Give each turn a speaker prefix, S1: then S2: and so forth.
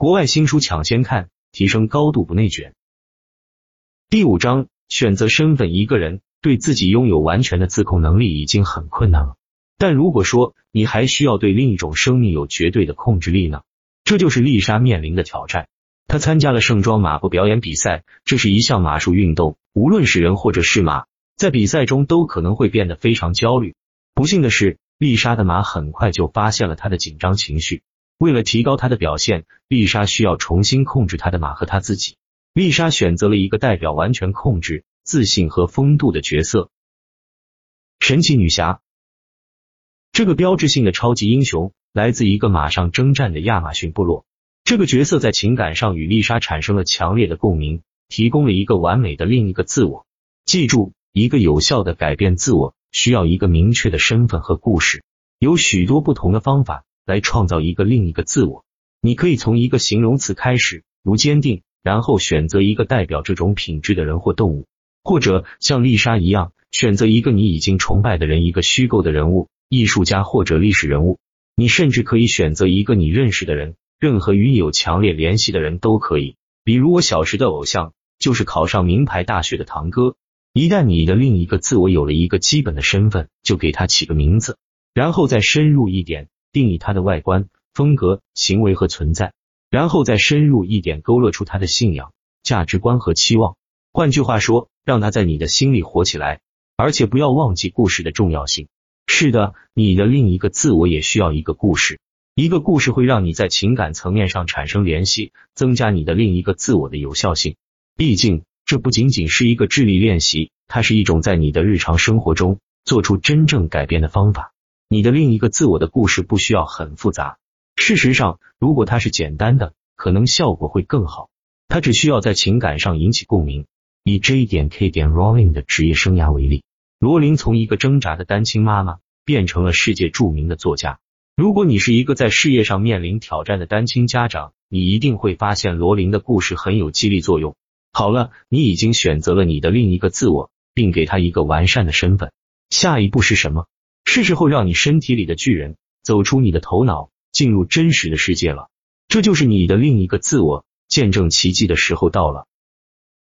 S1: 国外新书抢先看，提升高度不内卷。第五章，选择身份。一个人对自己拥有完全的自控能力已经很困难了，但如果说你还需要对另一种生命有绝对的控制力呢？这就是丽莎面临的挑战。她参加了盛装马步表演比赛，这是一项马术运动，无论是人或者是马，在比赛中都可能会变得非常焦虑。不幸的是，丽莎的马很快就发现了她的紧张情绪。为了提高她的表现，丽莎需要重新控制她的马和她自己。丽莎选择了一个代表完全控制、自信和风度的角色——神奇女侠。这个标志性的超级英雄来自一个马上征战的亚马逊部落。这个角色在情感上与丽莎产生了强烈的共鸣，提供了一个完美的另一个自我。记住，一个有效的改变自我需要一个明确的身份和故事，有许多不同的方法。来创造一个另一个自我，你可以从一个形容词开始，如坚定，然后选择一个代表这种品质的人或动物，或者像丽莎一样，选择一个你已经崇拜的人，一个虚构的人物，艺术家或者历史人物。你甚至可以选择一个你认识的人，任何与你有强烈联系的人都可以。比如我小时的偶像就是考上名牌大学的堂哥。一旦你的另一个自我有了一个基本的身份，就给他起个名字，然后再深入一点。定义他的外观、风格、行为和存在，然后再深入一点，勾勒出他的信仰、价值观和期望。换句话说，让他在你的心里活起来，而且不要忘记故事的重要性。是的，你的另一个自我也需要一个故事，一个故事会让你在情感层面上产生联系，增加你的另一个自我的有效性。毕竟，这不仅仅是一个智力练习，它是一种在你的日常生活中做出真正改变的方法。你的另一个自我的故事不需要很复杂。事实上，如果它是简单的，可能效果会更好。它只需要在情感上引起共鸣。以 J 点 K 点 Rowling 的职业生涯为例，罗琳从一个挣扎的单亲妈妈变成了世界著名的作家。如果你是一个在事业上面临挑战的单亲家长，你一定会发现罗琳的故事很有激励作用。好了，你已经选择了你的另一个自我，并给他一个完善的身份。下一步是什么？是时候让你身体里的巨人走出你的头脑，进入真实的世界了。这就是你的另一个自我，见证奇迹的时候到了。